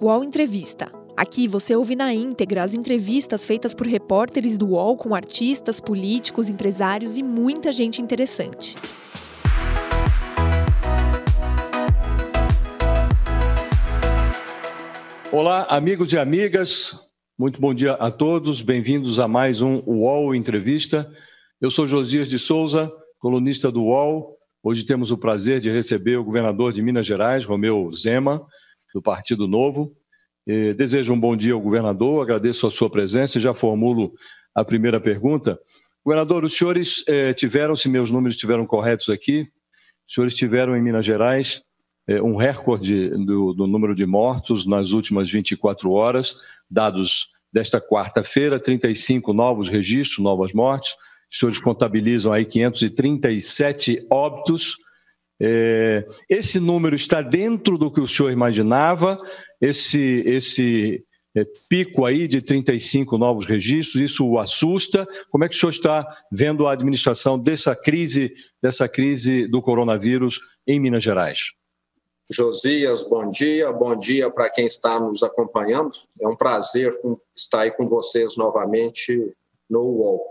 UOL Entrevista. Aqui você ouve na íntegra as entrevistas feitas por repórteres do UOL com artistas, políticos, empresários e muita gente interessante. Olá, amigos e amigas. Muito bom dia a todos. Bem-vindos a mais um UOL Entrevista. Eu sou Josias de Souza, colunista do UOL. Hoje temos o prazer de receber o governador de Minas Gerais, Romeu Zema, do Partido Novo. desejo um bom dia ao governador, agradeço a sua presença e já formulo a primeira pergunta. Governador, os senhores eh, tiveram, se meus números estiveram corretos aqui, os senhores tiveram em Minas Gerais eh, um recorde do, do número de mortos nas últimas 24 horas, dados desta quarta-feira, 35 novos registros, novas mortes. Os senhores contabilizam aí 537 óbitos, é, esse número está dentro do que o senhor imaginava? Esse, esse é, pico aí de 35 novos registros, isso o assusta? Como é que o senhor está vendo a administração dessa crise, dessa crise do coronavírus em Minas Gerais? Josias, bom dia, bom dia para quem está nos acompanhando. É um prazer estar aí com vocês novamente no UOL.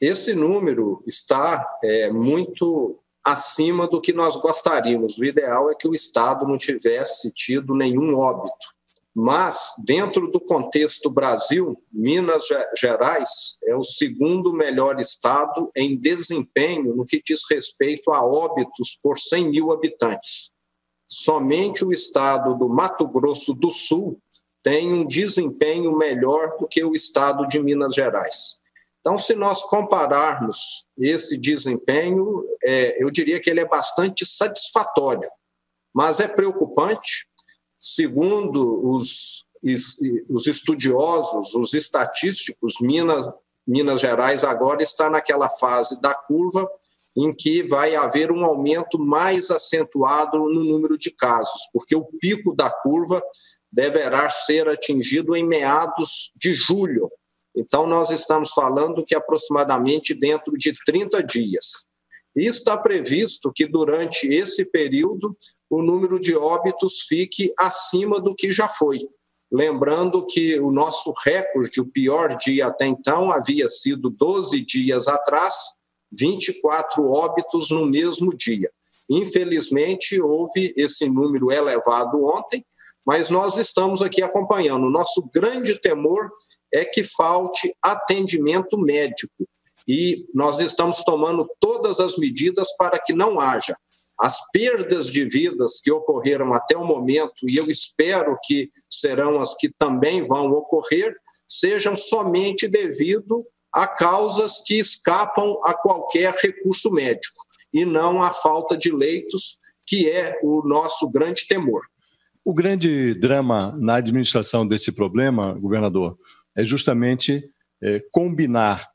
Esse número está é, muito acima do que nós gostaríamos. O ideal é que o Estado não tivesse tido nenhum óbito. Mas, dentro do contexto Brasil, Minas Gerais é o segundo melhor estado em desempenho no que diz respeito a óbitos por 100 mil habitantes. Somente o estado do Mato Grosso do Sul tem um desempenho melhor do que o estado de Minas Gerais. Então, se nós compararmos esse desempenho, é, eu diria que ele é bastante satisfatório, mas é preocupante. Segundo os, os estudiosos, os estatísticos, Minas, Minas Gerais agora está naquela fase da curva em que vai haver um aumento mais acentuado no número de casos, porque o pico da curva deverá ser atingido em meados de julho, então, nós estamos falando que aproximadamente dentro de 30 dias. E está previsto que durante esse período o número de óbitos fique acima do que já foi. Lembrando que o nosso recorde, o pior dia até então, havia sido 12 dias atrás, 24 óbitos no mesmo dia. Infelizmente, houve esse número elevado ontem, mas nós estamos aqui acompanhando. O nosso grande temor é que falte atendimento médico. E nós estamos tomando todas as medidas para que não haja as perdas de vidas que ocorreram até o momento, e eu espero que serão as que também vão ocorrer, sejam somente devido a causas que escapam a qualquer recurso médico e não a falta de leitos, que é o nosso grande temor. O grande drama na administração desse problema, governador, é justamente é, combinar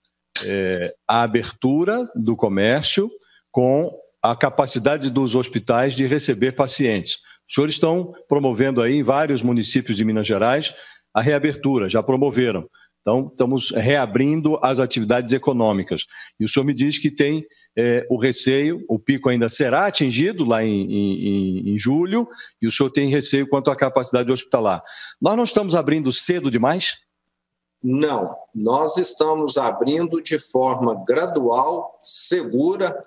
é, a abertura do comércio com a capacidade dos hospitais de receber pacientes. Os senhores estão promovendo aí em vários municípios de Minas Gerais a reabertura, já promoveram. Então, estamos reabrindo as atividades econômicas. E o senhor me diz que tem é, o receio, o pico ainda será atingido lá em, em, em, julho, e o senhor tem receio quanto à capacidade hospitalar. Nós não estamos abrindo cedo demais? Não, nós estamos abrindo de forma gradual, segura,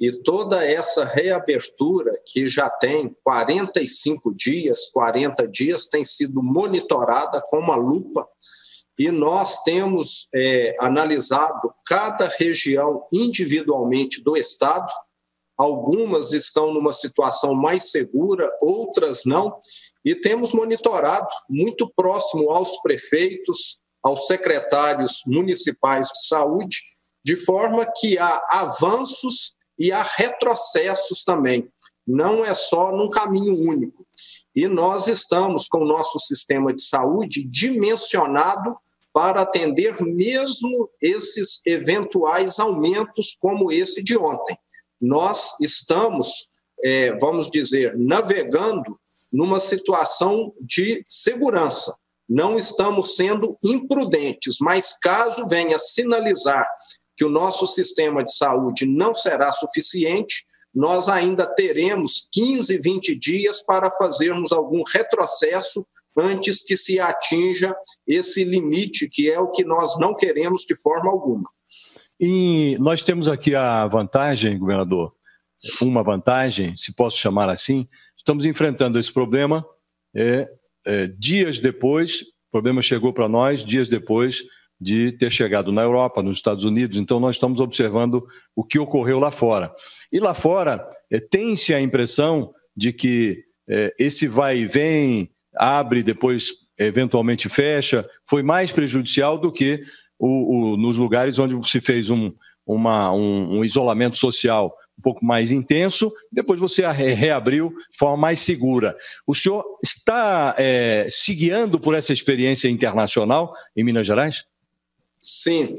e toda essa reabertura, que já tem 45 dias, 40 dias, tem sido monitorada com uma lupa e nós temos é, analisado cada região individualmente do Estado. Algumas estão numa situação mais segura, outras não, e temos monitorado muito próximo aos prefeitos, aos secretários municipais de saúde, de forma que há avanços e há retrocessos também. Não é só num caminho único. E nós estamos com o nosso sistema de saúde dimensionado para atender mesmo esses eventuais aumentos, como esse de ontem. Nós estamos, é, vamos dizer, navegando numa situação de segurança. Não estamos sendo imprudentes, mas caso venha sinalizar que o nosso sistema de saúde não será suficiente, nós ainda teremos 15, 20 dias para fazermos algum retrocesso antes que se atinja esse limite, que é o que nós não queremos de forma alguma. E nós temos aqui a vantagem, governador, uma vantagem, se posso chamar assim, estamos enfrentando esse problema é, é, dias depois, o problema chegou para nós dias depois de ter chegado na Europa, nos Estados Unidos, então nós estamos observando o que ocorreu lá fora. E lá fora, é, tem-se a impressão de que é, esse vai e vem, abre, depois eventualmente fecha, foi mais prejudicial do que o, o, nos lugares onde se fez um, uma, um, um, isolamento social um pouco mais intenso, depois você re reabriu de forma mais segura. O senhor está é, se guiando por essa experiência internacional em Minas Gerais? Sim.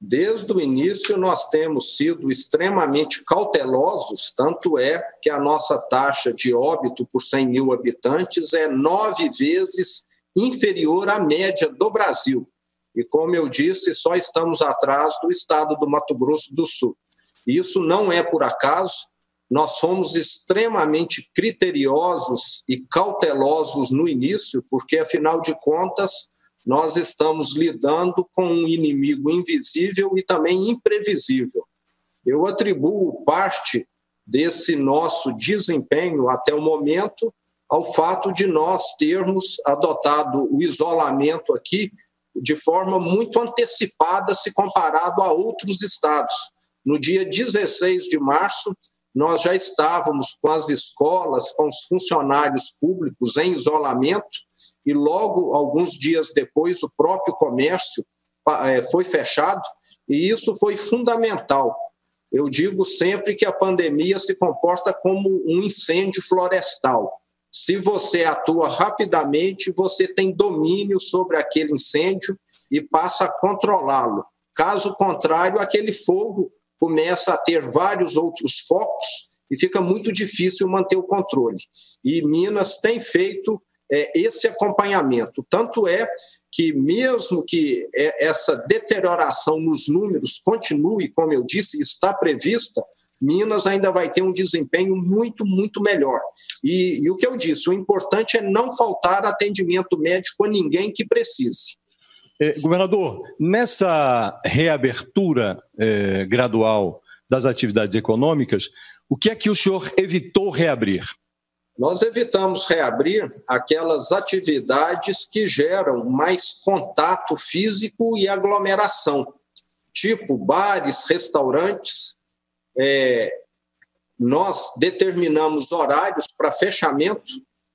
Desde o início, nós temos sido extremamente cautelosos, tanto é que a nossa taxa de óbito por 100 mil habitantes é nove vezes inferior à média do Brasil. E, como eu disse, só estamos atrás do estado do Mato Grosso do Sul. Isso não é por acaso, nós fomos extremamente criteriosos e cautelosos no início, porque, afinal de contas, nós estamos lidando com um inimigo invisível e também imprevisível. Eu atribuo parte desse nosso desempenho até o momento ao fato de nós termos adotado o isolamento aqui de forma muito antecipada se comparado a outros estados. No dia 16 de março, nós já estávamos com as escolas, com os funcionários públicos em isolamento e logo, alguns dias depois, o próprio comércio é, foi fechado, e isso foi fundamental. Eu digo sempre que a pandemia se comporta como um incêndio florestal. Se você atua rapidamente, você tem domínio sobre aquele incêndio e passa a controlá-lo. Caso contrário, aquele fogo começa a ter vários outros focos e fica muito difícil manter o controle. E Minas tem feito é, esse acompanhamento. Tanto é que, mesmo que é, essa deterioração nos números continue, como eu disse, está prevista, Minas ainda vai ter um desempenho muito, muito melhor. E, e o que eu disse, o importante é não faltar atendimento médico a ninguém que precise. É, governador, nessa reabertura é, gradual das atividades econômicas, o que é que o senhor evitou reabrir? Nós evitamos reabrir aquelas atividades que geram mais contato físico e aglomeração, tipo bares, restaurantes. É, nós determinamos horários para fechamento.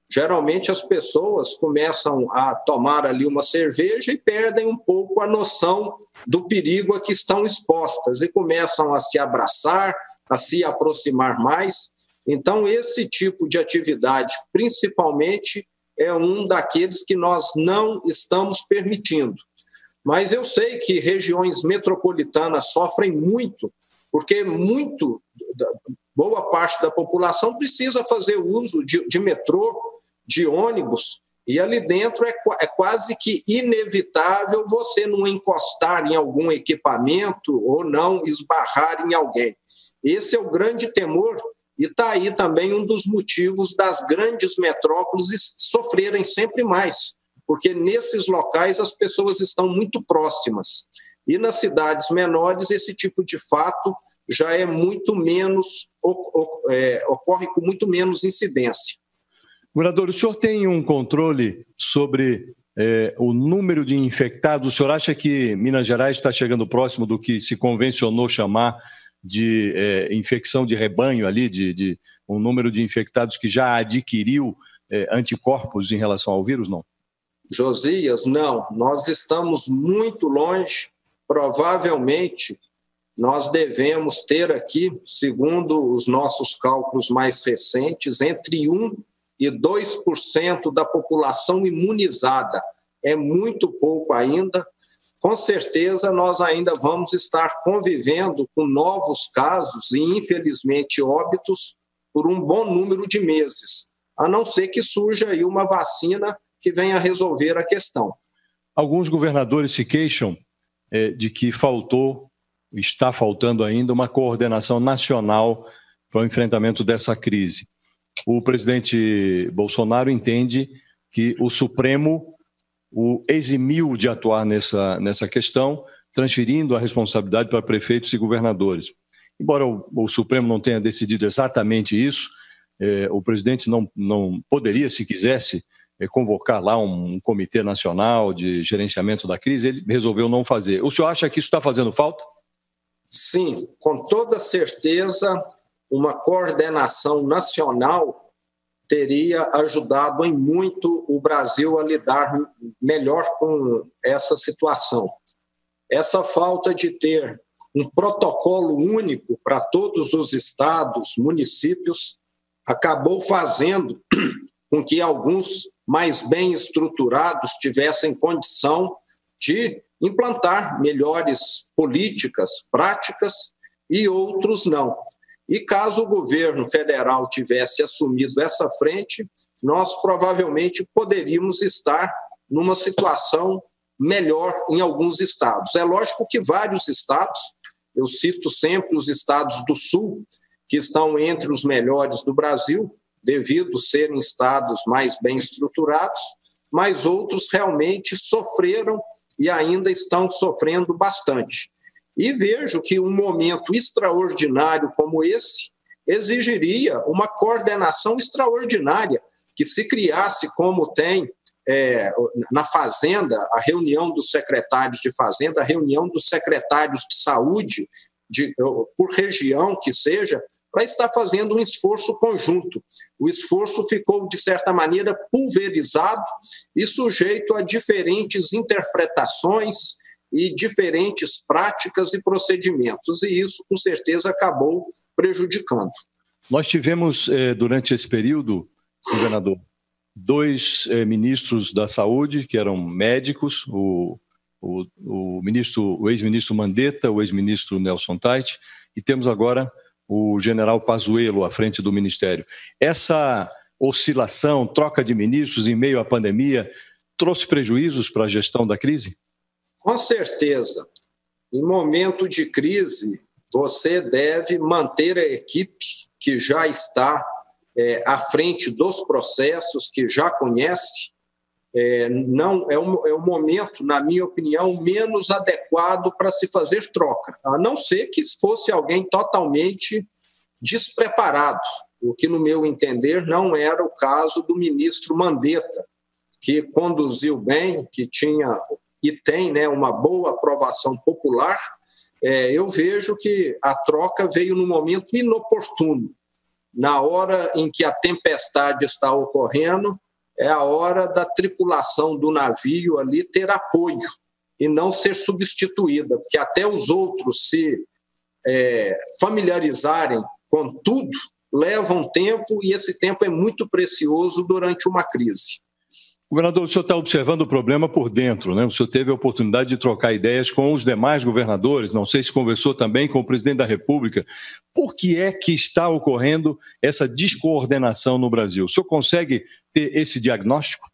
Geralmente as pessoas começam a tomar ali uma cerveja e perdem um pouco a noção do perigo a que estão expostas e começam a se abraçar, a se aproximar mais. Então, esse tipo de atividade, principalmente, é um daqueles que nós não estamos permitindo. Mas eu sei que regiões metropolitanas sofrem muito, porque muito, boa parte da população precisa fazer uso de, de metrô, de ônibus, e ali dentro é, é, quase que inevitável você não encostar em algum equipamento ou não esbarrar em alguém. Esse é o grande temor e está aí também um dos motivos das grandes metrópoles sofrerem sempre mais, porque nesses locais as pessoas estão muito próximas. E nas cidades menores, esse tipo de fato já é muito menos, é, ocorre com muito menos incidência. Morador, o senhor tem um controle sobre é, o número de infectados? O senhor acha que Minas Gerais está chegando próximo do que se convencionou chamar de é, infecção de rebanho ali, de, de, um número de infectados que já adquiriu é, anticorpos em relação ao vírus, não? Josias, não. Nós estamos muito longe. Provavelmente nós devemos ter aqui, segundo os nossos cálculos mais recentes, entre 1 e 2% da população imunizada. É muito pouco ainda com certeza nós ainda vamos estar convivendo com novos casos e, infelizmente, óbitos por um bom número de meses, a não ser que surja aí uma vacina que venha resolver a questão. Alguns governadores se queixam é, de que faltou, está faltando ainda, uma coordenação nacional para o enfrentamento dessa crise. O presidente Bolsonaro entende que o Supremo o eximiu de atuar nessa, nessa questão, transferindo a responsabilidade para prefeitos e governadores. Embora o, o Supremo não tenha decidido exatamente isso, eh, o presidente não, não poderia, se quisesse, eh, convocar lá um, um, comitê nacional de gerenciamento da crise, ele resolveu não fazer. O senhor acha que isso está fazendo falta? Sim, com toda certeza, uma coordenação nacional teria ajudado em muito o Brasil a lidar melhor com essa situação. Essa falta de ter um protocolo único para todos os estados, municípios, acabou fazendo com que alguns mais bem estruturados tivessem condição de implantar melhores políticas, práticas, e outros não. E caso o governo federal tivesse assumido essa frente, nós provavelmente poderíamos estar numa situação melhor em alguns estados. É lógico que vários estados, eu cito sempre os estados do Sul, que estão entre os melhores do Brasil, devido serem estados mais bem estruturados, mas outros realmente sofreram e ainda estão sofrendo bastante. E vejo que um momento extraordinário como esse exigiria uma coordenação extraordinária, que se criasse como tem é, na Fazenda, a reunião dos secretários de Fazenda, a reunião dos secretários de saúde, de, por região que seja, para estar fazendo um esforço conjunto. O esforço ficou, de certa maneira, pulverizado e sujeito a diferentes interpretações, e diferentes práticas e procedimentos, e isso, com certeza, acabou prejudicando. Nós tivemos, eh, durante esse período, governador, dois eh, ministros da saúde, que eram médicos, o, o, o ministro, o ex-ministro Mandetta, o ex-ministro Nelson Tait, e temos agora o general Pazuello à frente do ministério. Essa oscilação, troca de ministros em meio à pandemia, trouxe prejuízos para a gestão da crise? Com certeza, em momento de crise, você deve manter a equipe que já está é, à frente dos processos, que já conhece. É, não é um, é um momento, na minha opinião, menos adequado para se fazer troca, a não ser que fosse alguém totalmente despreparado, o que, no meu entender, não era o caso do ministro Mandetta, que conduziu bem, que tinha e tem né, uma boa aprovação popular, é, eu vejo que a troca veio no momento inoportuno. Na hora em que a tempestade está ocorrendo, é a hora da tripulação do navio ali ter apoio e não ser substituída, porque até os outros se é, familiarizarem com tudo leva um tempo e esse tempo é muito precioso durante uma crise. Governador, o senhor está observando o problema por dentro, né? O senhor teve a oportunidade de trocar ideias com os demais governadores, não sei se conversou também com o presidente da República. Por que é que está ocorrendo essa descoordenação no Brasil? O senhor consegue ter esse diagnóstico?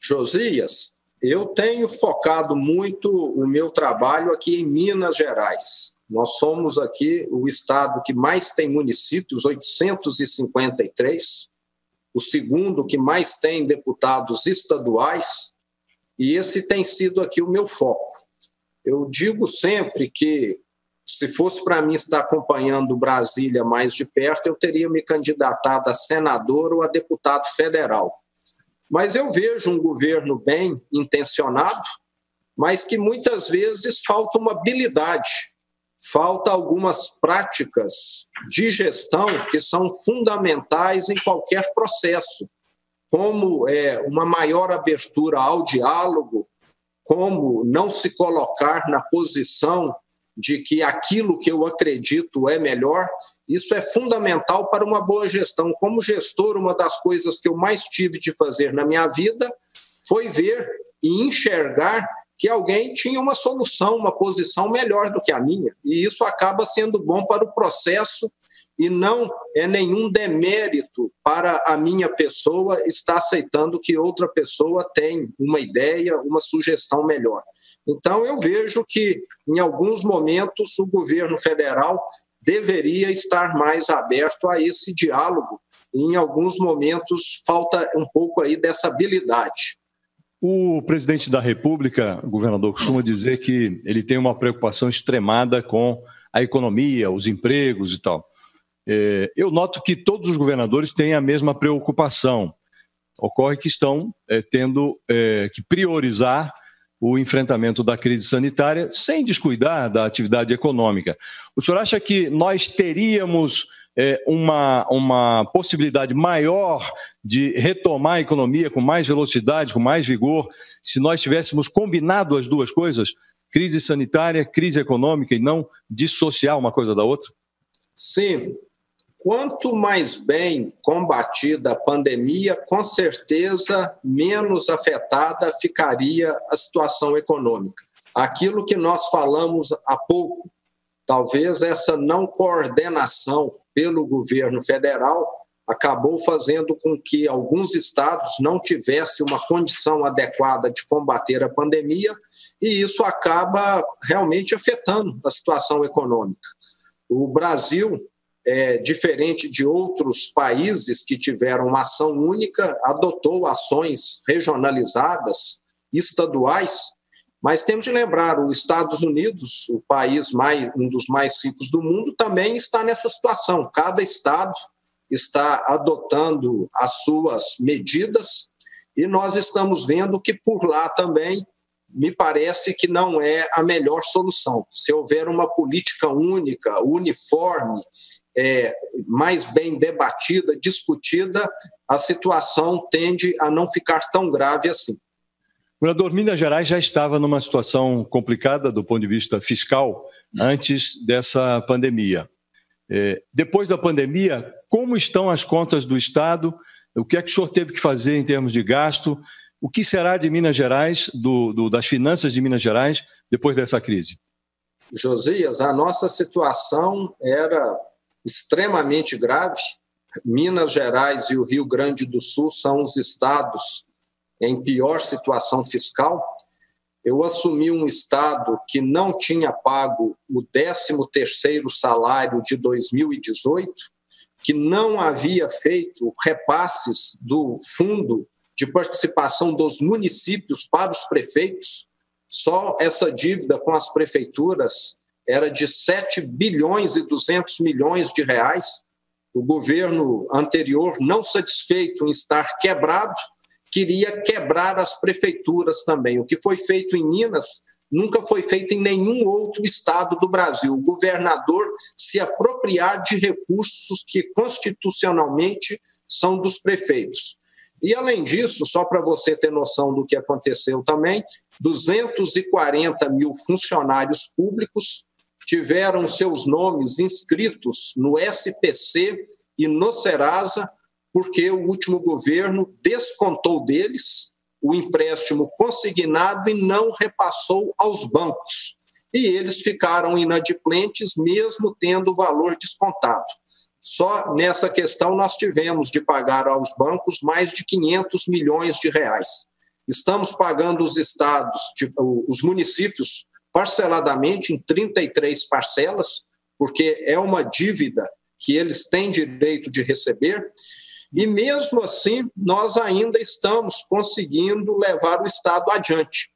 Josias, eu tenho focado muito o meu trabalho aqui em Minas Gerais. Nós somos aqui o estado que mais tem municípios, 853 o segundo que mais tem deputados estaduais, e esse tem sido aqui o meu foco. Eu digo sempre que, se fosse para mim estar acompanhando Brasília mais de perto, eu teria me candidatado a senador ou a deputado federal. Mas eu vejo um governo bem intencionado, mas que muitas vezes falta uma habilidade falta algumas práticas de gestão que são fundamentais em qualquer processo, como é, uma maior abertura ao diálogo, como não se colocar na posição de que aquilo que eu acredito é melhor, isso é fundamental para uma boa gestão. Como gestor, uma das coisas que eu mais tive de fazer na minha vida foi ver e enxergar que alguém tinha uma solução, uma posição melhor do que a minha. E isso acaba sendo bom para o processo e não é nenhum demérito para a minha pessoa estar aceitando que outra pessoa tem uma ideia, uma sugestão melhor. Então, eu vejo que, em alguns momentos, o governo federal deveria estar mais aberto a esse diálogo e em alguns momentos falta um pouco aí dessa habilidade. O presidente da República, o governador, costuma dizer que ele tem uma preocupação extremada com a economia, os empregos e tal. É, eu noto que todos os governadores têm a mesma preocupação. Ocorre que estão é, tendo é, que priorizar o enfrentamento da crise sanitária sem descuidar da atividade econômica. O senhor acha que nós teríamos é, uma, uma possibilidade maior de retomar a economia com mais velocidade, com mais vigor, se nós tivéssemos combinado as duas coisas? Crise sanitária, crise econômica e não dissociar uma coisa da outra? Sim, Quanto mais bem combatida a pandemia, com certeza menos afetada ficaria a situação econômica. Aquilo que nós falamos há pouco, talvez essa não coordenação pelo governo federal acabou fazendo com que alguns estados não tivessem uma condição adequada de combater a pandemia, e isso acaba realmente afetando a situação econômica. O Brasil é, diferente de outros países que tiveram uma ação única, adotou ações regionalizadas, estaduais, mas temos de lembrar, os Estados Unidos, o país mais, um dos mais ricos do mundo, também está nessa situação. Cada estado está adotando as suas medidas e nós estamos vendo que por lá também me parece que não é a melhor solução. Se houver uma política única, uniforme, é, mais bem debatida, discutida, a situação tende a não ficar tão grave assim. Governador, Minas Gerais já estava numa situação complicada do ponto de vista fiscal antes dessa pandemia. É, depois da pandemia, como estão as contas do Estado? O que é que o senhor teve que fazer em termos de gasto? O que será de Minas Gerais, do, do, das finanças de Minas Gerais, depois dessa crise? Josias, a nossa situação era extremamente grave. Minas Gerais e o Rio Grande do Sul são os estados em pior situação fiscal. Eu assumi um estado que não tinha pago o 13º salário de 2018, que não havia feito repasses do fundo de participação dos municípios para os prefeitos, só essa dívida com as prefeituras era de 7 bilhões e 200 milhões de reais. O governo anterior, não satisfeito em estar quebrado, queria quebrar as prefeituras também. O que foi feito em Minas nunca foi feito em nenhum outro estado do Brasil. O governador se apropriar de recursos que constitucionalmente são dos prefeitos. E, além disso, só para você ter noção do que aconteceu também, 240 mil funcionários públicos tiveram seus nomes inscritos no SPC e no Serasa, porque o último governo descontou deles o empréstimo consignado e não repassou aos bancos. E eles ficaram inadimplentes, mesmo tendo o valor descontado. Só nessa questão nós tivemos de pagar aos bancos mais de 500 milhões de reais. Estamos pagando os estados, os municípios, parceladamente em 33 parcelas, porque é uma dívida que eles têm direito de receber. E mesmo assim, nós ainda estamos conseguindo levar o Estado adiante.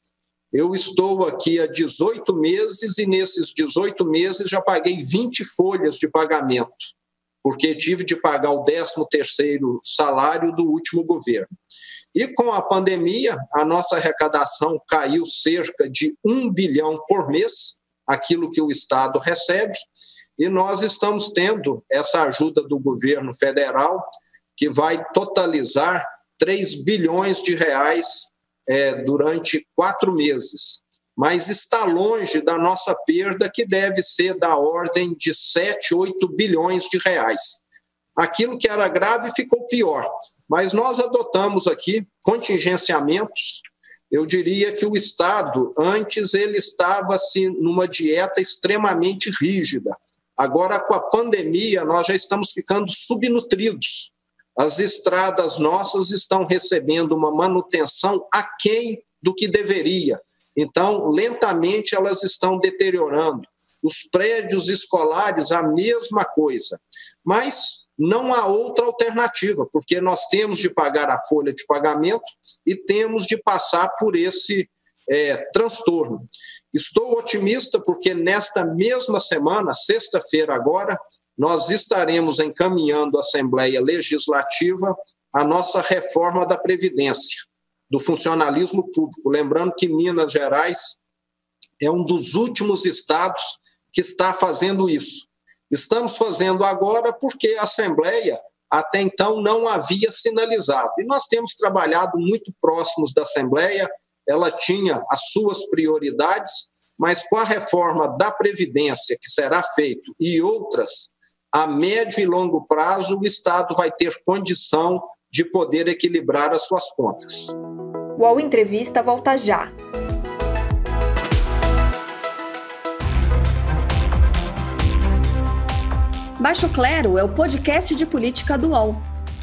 Eu estou aqui há 18 meses e nesses 18 meses já paguei 20 folhas de pagamento porque tive de pagar o 13º salário do último governo. E com a pandemia, a nossa arrecadação caiu cerca de um bilhão por mês, aquilo que o Estado recebe, e nós estamos tendo essa ajuda do governo federal, que vai totalizar 3 bilhões de reais é, durante quatro meses mas está longe da nossa perda, que deve ser da ordem de 7, 8 bilhões de reais. Aquilo que era grave ficou pior, mas nós adotamos aqui contingenciamentos. Eu diria que o Estado, antes, ele estava assim, numa dieta extremamente rígida. Agora, com a pandemia, nós já estamos ficando subnutridos. As estradas nossas estão recebendo uma manutenção aquém do que deveria. Então, lentamente elas estão deteriorando. Os prédios escolares, a mesma coisa. Mas não há outra alternativa, porque nós temos de pagar a folha de pagamento e temos de passar por esse é, transtorno. Estou otimista porque nesta mesma semana, sexta-feira agora, nós estaremos encaminhando à Assembleia Legislativa a nossa reforma da Previdência, do funcionalismo público. Lembrando que Minas Gerais é um dos últimos estados que está fazendo isso. Estamos fazendo agora porque a Assembleia até então não havia sinalizado. E nós temos trabalhado muito próximos da Assembleia, ela tinha as suas prioridades, mas com a reforma da Previdência que será feita e outras, a médio e longo prazo, o Estado vai ter condição de poder equilibrar as suas contas. O UOL Entrevista volta já. Baixo Clero é o podcast de política do UOL.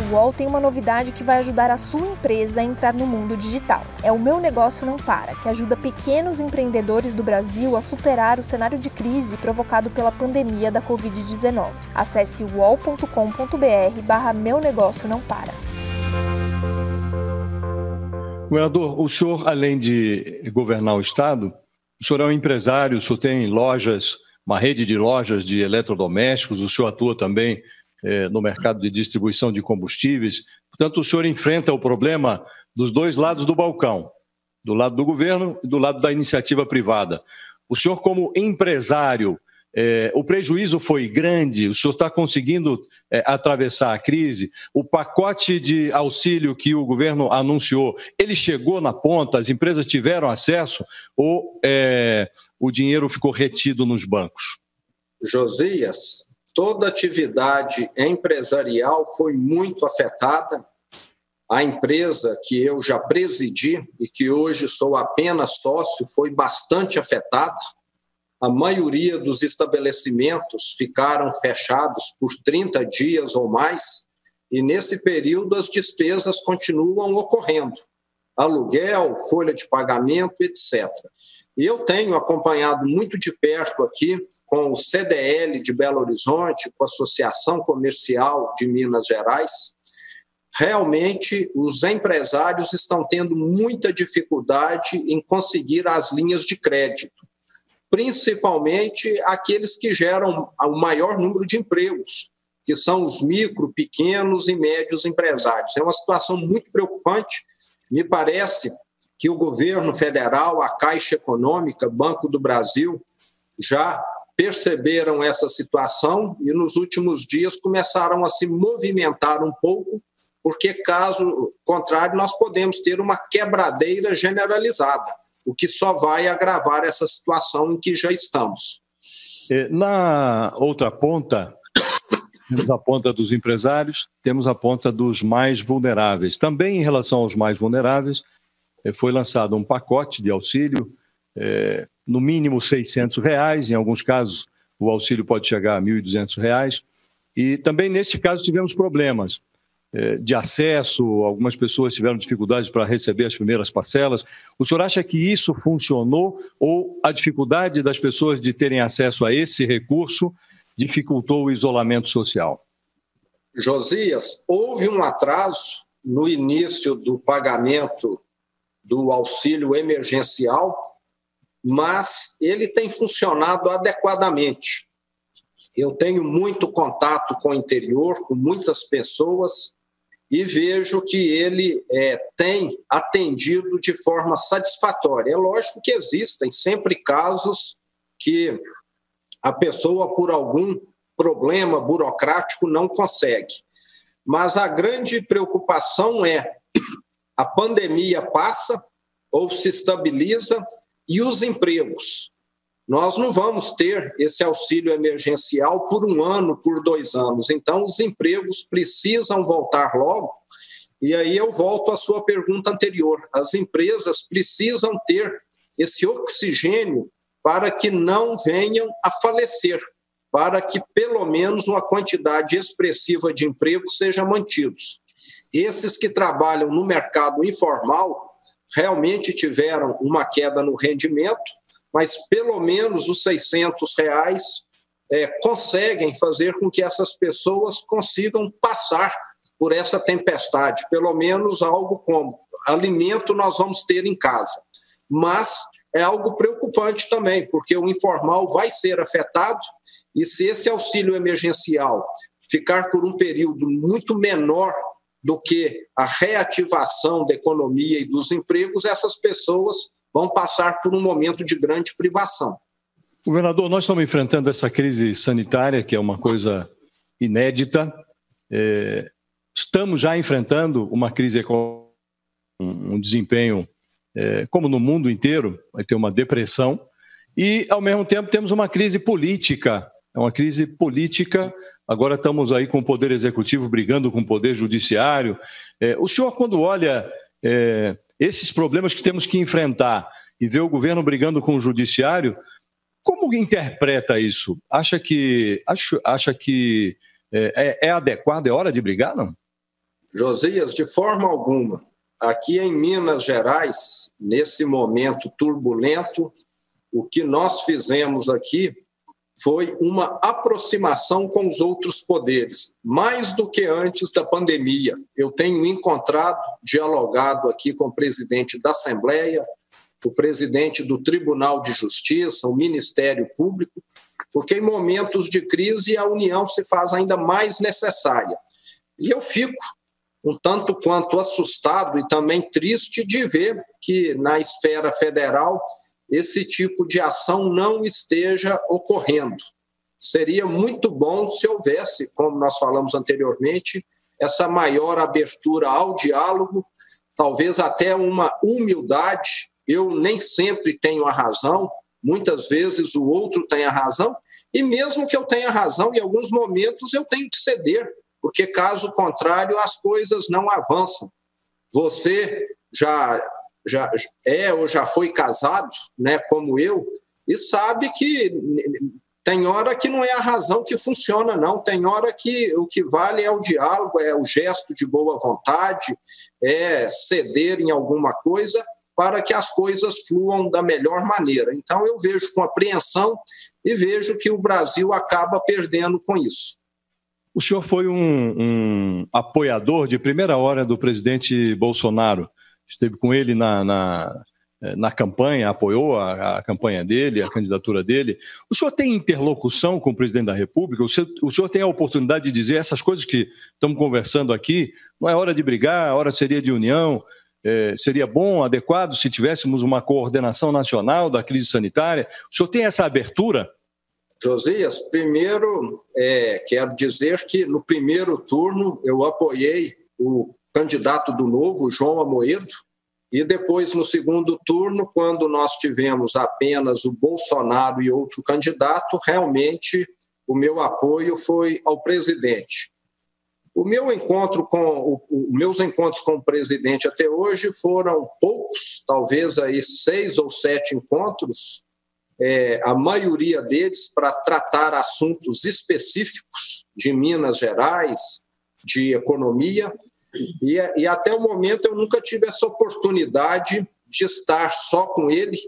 O UOL tem uma novidade que vai ajudar a sua empresa a entrar no mundo digital. É o Meu Negócio Não Para, que ajuda pequenos empreendedores do Brasil a superar o cenário de crise provocado pela pandemia da Covid-19. Acesse uol.com.br barra Meu Negócio Não Para. Governador, o senhor, além de governar o Estado, o senhor é um empresário, o senhor tem lojas, uma rede de lojas de eletrodomésticos, o senhor atua também é, no mercado de distribuição de combustíveis. Portanto, o senhor enfrenta o problema dos dois lados do balcão, do lado do governo e do lado da iniciativa privada. O senhor, como empresário, é, o prejuízo foi grande, o senhor está conseguindo é, atravessar a crise. O pacote de auxílio que o governo anunciou, ele chegou na ponta, as empresas tiveram acesso ou o dinheiro ficou retido nos bancos? Josias, toda atividade empresarial foi muito afetada. A empresa que eu já presidi e que hoje sou apenas sócio foi bastante afetada. A maioria dos estabelecimentos ficaram fechados por 30 dias ou mais, e nesse período as despesas continuam ocorrendo aluguel, folha de pagamento, etc. Eu tenho acompanhado muito de perto aqui com o CDL de Belo Horizonte, com a Associação Comercial de Minas Gerais. Realmente, os empresários estão tendo muita dificuldade em conseguir as linhas de crédito, principalmente aqueles que geram o maior número de empregos, que são os micro, pequenos e médios empresários. É uma situação muito preocupante. Me parece que o governo federal, a Caixa Econômica, Banco do Brasil, já perceberam essa situação e nos últimos dias começaram a se movimentar um pouco, porque caso contrário nós podemos ter uma quebradeira generalizada, o que só vai agravar essa situação em que já estamos. É, na outra ponta, temos a ponta dos empresários, temos a ponta dos mais vulneráveis. Também em relação aos mais vulneráveis, foi lançado um pacote de auxílio, é, no mínimo 600 reais, em alguns casos o auxílio pode chegar a 1.200 reais. E também neste caso tivemos problemas é, de acesso, algumas pessoas tiveram dificuldades para receber as primeiras parcelas. O senhor acha que isso funcionou ou a dificuldade das pessoas de terem acesso a esse recurso dificultou o isolamento social? Josias, houve um atraso no início do pagamento do auxílio emergencial, mas ele tem funcionado adequadamente. Eu tenho muito contato com o interior, com muitas pessoas, e vejo que ele é, tem atendido de forma satisfatória. É lógico que existem sempre casos que a pessoa, por algum problema burocrático, não consegue. Mas a grande preocupação é a pandemia passa ou se estabiliza e os empregos. Nós não vamos ter esse auxílio emergencial por um ano, por dois anos. Então, os empregos precisam voltar logo E aí eu volto à sua pergunta anterior. As empresas precisam ter esse oxigênio para que não venham a falecer, para que pelo menos uma quantidade expressiva de empregos seja mantidos. Esses que trabalham no mercado informal realmente tiveram uma queda no rendimento, mas pelo menos os 600 reais é, conseguem fazer com que essas pessoas consigam passar por essa tempestade, pelo menos algo como alimento nós vamos ter em casa. Mas é algo preocupante também, porque o informal vai ser afetado e se esse auxílio emergencial ficar por um período muito menor do que a reativação da economia e dos empregos, essas pessoas vão passar por um momento de grande privação. Governador, nós estamos enfrentando essa crise sanitária, que é uma coisa inédita. É, estamos já enfrentando uma crise econômica, um desempenho é, como no mundo inteiro, vai ter uma depressão, e, ao mesmo tempo, temos uma crise política. É uma crise política. Agora estamos aí com o Poder Executivo brigando com o Poder Judiciário. É, o senhor, quando olha é, esses problemas que temos que enfrentar e vê o governo brigando com o Judiciário, como interpreta isso? Acha que, acha, acha que é, é, é adequado? É hora de brigar, não? Josias, de forma alguma. Aqui em Minas Gerais, nesse momento turbulento, o que nós fizemos aqui foi uma aproximação com os outros poderes, mais do que antes da pandemia. Eu tenho encontrado, dialogado aqui com o presidente da Assembleia, o presidente do Tribunal de Justiça, o Ministério Público, porque em momentos de crise a união se faz ainda mais necessária. E eu fico um tanto quanto assustado e também triste de ver que na esfera federal esse tipo de ação não esteja ocorrendo. Seria muito bom se houvesse, como nós falamos anteriormente, essa maior abertura ao diálogo, talvez até uma humildade. Eu nem sempre tenho a razão, muitas vezes o outro tem a razão, e mesmo que eu tenha razão, em alguns momentos eu tenho que ceder porque caso contrário as coisas não avançam. Você já já é ou já foi casado, né, como eu, e sabe que tem hora que não é a razão que funciona, não. Tem hora que o que vale é o diálogo, é o gesto de boa vontade, é ceder em alguma coisa para que as coisas fluam da melhor maneira. Então, eu vejo com apreensão e vejo que o Brasil acaba perdendo com isso. O senhor foi um, um, apoiador de primeira hora do presidente Bolsonaro. Esteve com ele na, na, na campanha, apoiou a, a, campanha dele, a candidatura dele. O senhor tem interlocução com o presidente da República? O senhor, o senhor tem a oportunidade de dizer essas coisas que estamos conversando aqui? Não é hora de brigar, a hora seria de união. É, seria bom, adequado, se tivéssemos uma coordenação nacional da crise sanitária? O senhor tem essa abertura? Josias, primeiro é, quero dizer que no primeiro turno eu apoiei o candidato do Novo, João Amoedo, e depois no segundo turno, quando nós tivemos apenas o Bolsonaro e outro candidato, realmente o meu apoio foi ao presidente. O meu encontro com os meus encontros com o presidente até hoje foram poucos, talvez aí seis ou sete encontros, é, a maioria deles para tratar assuntos específicos de Minas Gerais, de economia, e, e até o momento eu nunca tive essa oportunidade de estar só com ele,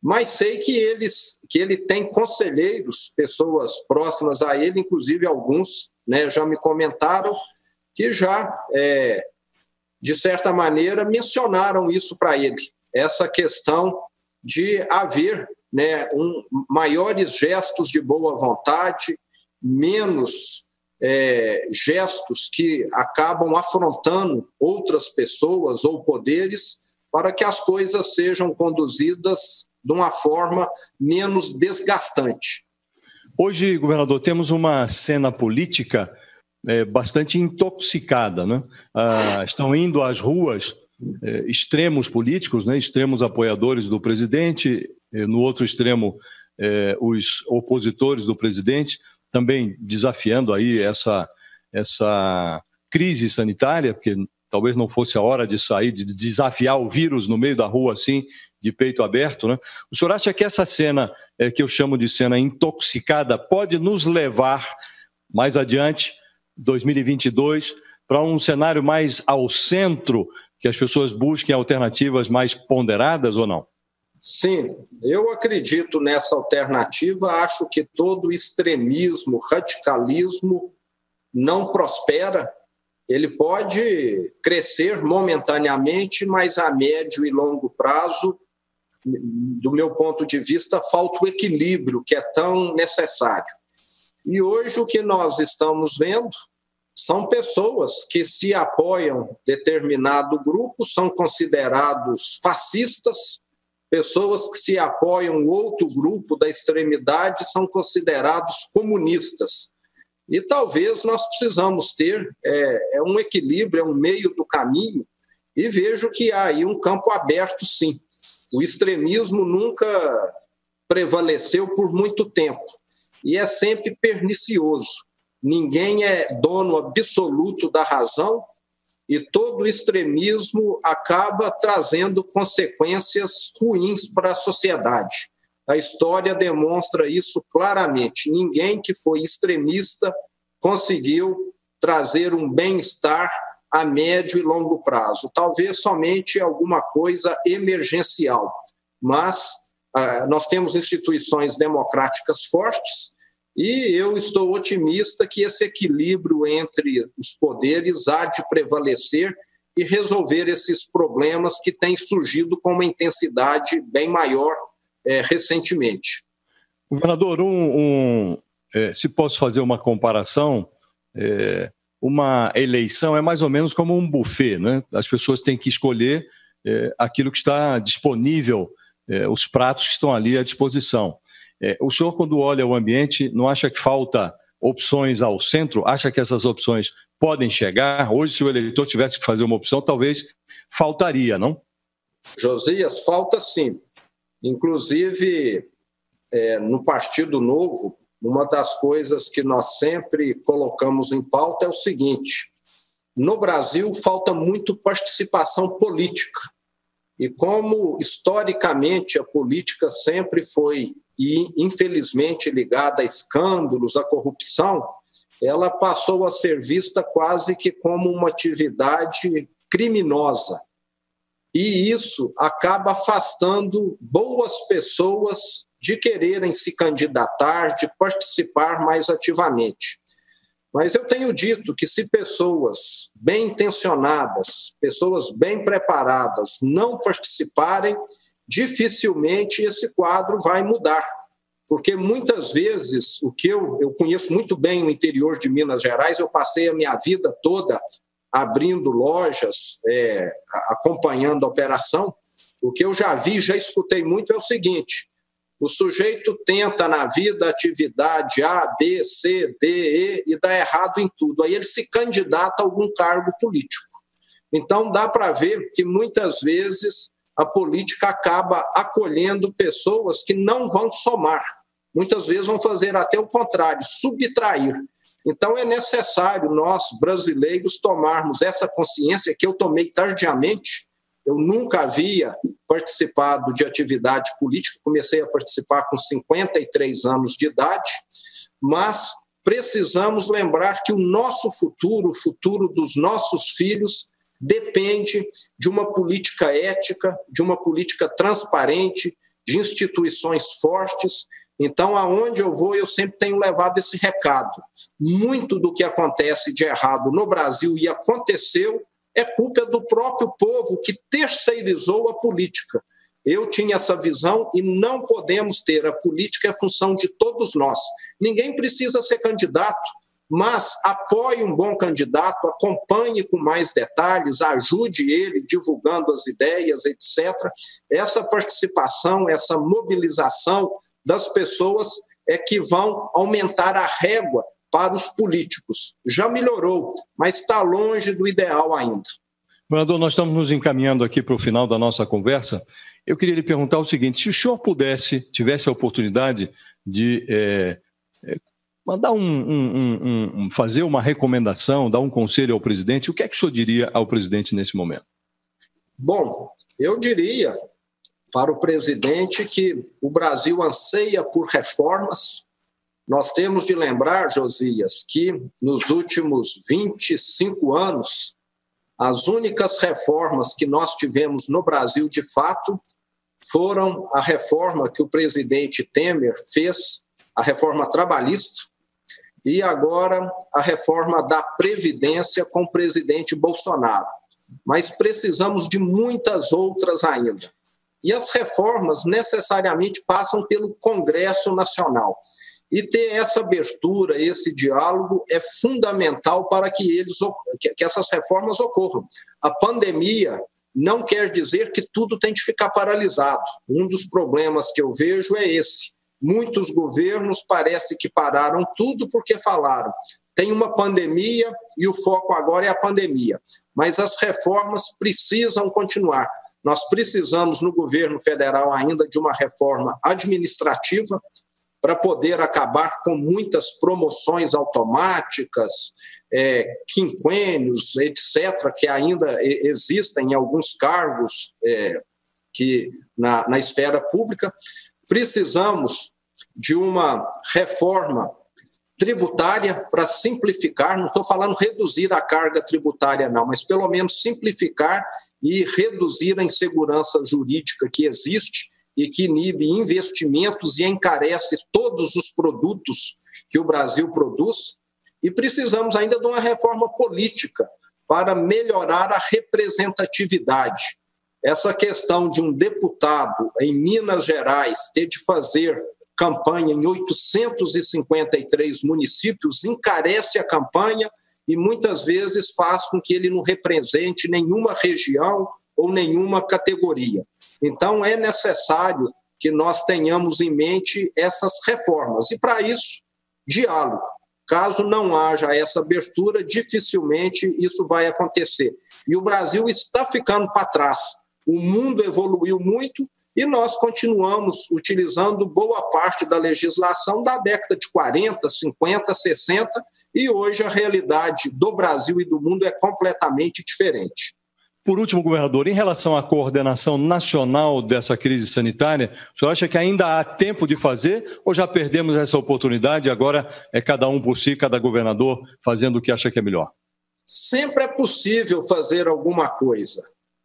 mas sei que, eles, que ele tem conselheiros, pessoas próximas a ele, inclusive alguns né, já me comentaram que já, é, de certa maneira, mencionaram isso para ele, essa questão de haver né, um, maiores gestos de boa vontade, menos é, gestos que acabam afrontando outras pessoas ou poderes, para que as coisas sejam conduzidas de uma forma menos desgastante. Hoje, governador, temos uma cena política é, bastante intoxicada. Né? Ah, estão indo às ruas é, extremos políticos, né, extremos apoiadores do presidente, no outro extremo, é, os opositores do presidente, também desafiando aí essa, essa crise sanitária, porque talvez não fosse a hora de sair, de desafiar o vírus no meio da rua assim, de peito aberto, né? O senhor acha que essa cena, é, que eu chamo de cena intoxicada, pode nos levar mais adiante, 2022, para um cenário mais ao centro, que as pessoas busquem alternativas mais ponderadas ou não? Sim, eu acredito nessa alternativa. Acho que todo extremismo, radicalismo não prospera. Ele pode crescer momentaneamente, mas a médio e longo prazo, do meu ponto de vista, falta o equilíbrio que é tão necessário. E hoje o que nós estamos vendo são pessoas que se apoiam determinado grupo, são considerados fascistas, pessoas que se apoiam outro grupo da extremidade são considerados comunistas. E talvez nós precisamos ter é, é um equilíbrio, é um meio do caminho, e vejo que há aí um campo aberto, sim. O extremismo nunca prevaleceu por muito tempo e é sempre pernicioso. Ninguém é dono absoluto da razão e todo extremismo acaba trazendo consequências ruins para a sociedade. A história demonstra isso claramente. Ninguém que foi extremista conseguiu trazer um bem-estar a médio e longo prazo. Talvez somente alguma coisa emergencial, mas ah, nós temos instituições democráticas fortes e eu estou otimista que esse equilíbrio entre os poderes há de prevalecer e resolver esses problemas que têm surgido com uma intensidade bem maior é, recentemente. Governador, um, um é, se posso fazer uma comparação, é, uma eleição é mais ou menos como um buffet, né? As pessoas têm que escolher é, aquilo que está disponível, é, os pratos que estão ali à disposição. É, o senhor, quando olha o ambiente, não acha que falta opções ao centro? Acha que essas opções podem chegar? Hoje, se o eleitor tivesse que fazer uma opção, talvez faltaria, não? Josias, falta sim. Inclusive, é, no Partido Novo, uma das coisas que nós sempre colocamos em pauta é o seguinte: no Brasil falta muito participação política. E como historicamente a política sempre foi e infelizmente ligada a escândalos, a corrupção, ela passou a ser vista quase que como uma atividade criminosa. E isso acaba afastando boas pessoas de quererem se candidatar, de participar mais ativamente. Mas eu tenho dito que se pessoas bem intencionadas, pessoas bem preparadas não participarem, dificilmente esse quadro vai mudar. Porque muitas vezes, o que eu, eu conheço muito bem o interior de Minas Gerais, eu passei a minha vida toda abrindo lojas, é, acompanhando a operação. O que eu já vi, já escutei muito é o seguinte: o sujeito tenta na vida atividade A, B, C, D, E e dá errado em tudo. Aí ele se candidata a algum cargo político. Então dá para ver que muitas vezes a política acaba acolhendo pessoas que não vão somar. Muitas vezes vão fazer até o contrário, subtrair. Então é necessário nós, brasileiros, tomarmos essa consciência que eu tomei tardiamente. Eu nunca havia participado de atividade política, comecei a participar com 53 anos de idade, mas precisamos lembrar que o nosso futuro, o futuro dos nossos filhos, depende de uma política ética, de uma política transparente, de instituições fortes. Então, aonde eu vou, eu sempre tenho levado esse recado. Muito do que acontece de errado no Brasil e aconteceu é culpa do próprio povo que terceirizou a política. Eu tinha essa visão e não podemos ter. A política é função de todos nós. Ninguém precisa ser candidato mas apoie um bom candidato, acompanhe com mais detalhes, ajude ele divulgando as ideias, etc. Essa participação, essa mobilização das pessoas é que vão aumentar a régua para os políticos. Já melhorou, mas está longe do ideal ainda. Governador, nós estamos nos encaminhando aqui para o final da nossa conversa. Eu queria lhe perguntar o seguinte: se o senhor pudesse, tivesse a oportunidade de é, mandar um, um, um, fazer uma recomendação, dar um conselho ao presidente, o que é que o senhor diria ao presidente nesse momento? Bom, eu diria para o presidente que o Brasil anseia por reformas. Nós temos de lembrar, Josias, que nos últimos 25 anos, as únicas reformas que nós tivemos no Brasil de fato foram a reforma que o presidente Temer fez, a reforma trabalhista, e agora a reforma da Previdência com o presidente Bolsonaro. Mas precisamos de muitas outras ainda. E as reformas necessariamente passam pelo Congresso Nacional. E ter essa abertura, esse diálogo é fundamental para que eles que essas reformas ocorram. A pandemia não quer dizer que tudo tem de ficar paralisado. Um dos problemas que eu vejo é esse. Muitos governos parece que pararam tudo porque falaram. Tem uma pandemia e o foco agora é a pandemia. Mas as reformas precisam continuar. Nós precisamos, no governo federal, ainda de uma reforma administrativa para poder acabar com muitas promoções automáticas, é, quinquênios, etc., que ainda existem em alguns cargos é, que na, na esfera pública. Precisamos de uma reforma tributária para simplificar, não estou falando reduzir a carga tributária, não, mas pelo menos simplificar e reduzir a insegurança jurídica que existe e que inibe investimentos e encarece todos os produtos que o Brasil produz. E precisamos ainda de uma reforma política para melhorar a representatividade. Essa questão de um deputado em Minas Gerais ter de fazer campanha em 853 municípios, encarece a campanha e muitas vezes faz com que ele não represente nenhuma região ou nenhuma categoria. Então, é necessário que nós tenhamos em mente essas reformas. E, para isso, diálogo. Caso não haja essa abertura, dificilmente isso vai acontecer. E o Brasil está ficando para trás o mundo evoluiu muito e nós continuamos utilizando boa parte da legislação da década de 40, 50, 60 e hoje a realidade do Brasil e do mundo é completamente diferente. Por último, governador, em relação à coordenação nacional dessa crise sanitária, o senhor acha que ainda há tempo de fazer ou já perdemos essa oportunidade? Agora é cada um por si, cada governador fazendo o que acha que é melhor? Sempre é possível fazer alguma coisa.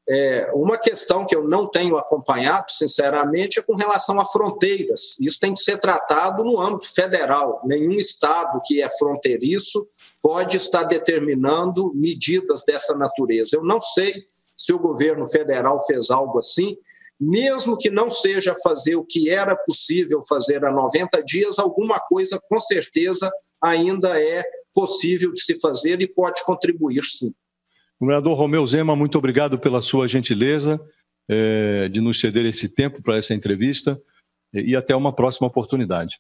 É, uma questão que eu não tenho acompanhado, sinceramente, é com relação a fronteiras. Isso tem que ser tratado no âmbito federal. Nenhum estado que é fronteiriço pode estar determinando medidas dessa natureza. Eu não sei se o governo federal fez algo assim, mesmo que não seja fazer o que era possível fazer há 90 dias, alguma coisa com certeza ainda é possível de se fazer e pode contribuir sim. Governador Romeu Zema, muito obrigado pela sua gentileza é, de nos ceder esse tempo para essa entrevista e até uma próxima oportunidade.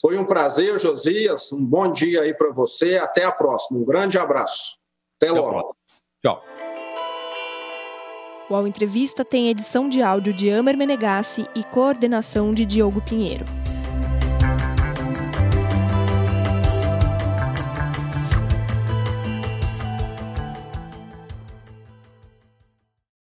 Foi um prazer, Josias. Um bom dia aí para você. Até a próxima. Um grande abraço. Até, até logo. Tchau. O Ao Entrevista tem edição de áudio de Amer Menegassi e coordenação de Diogo Pinheiro.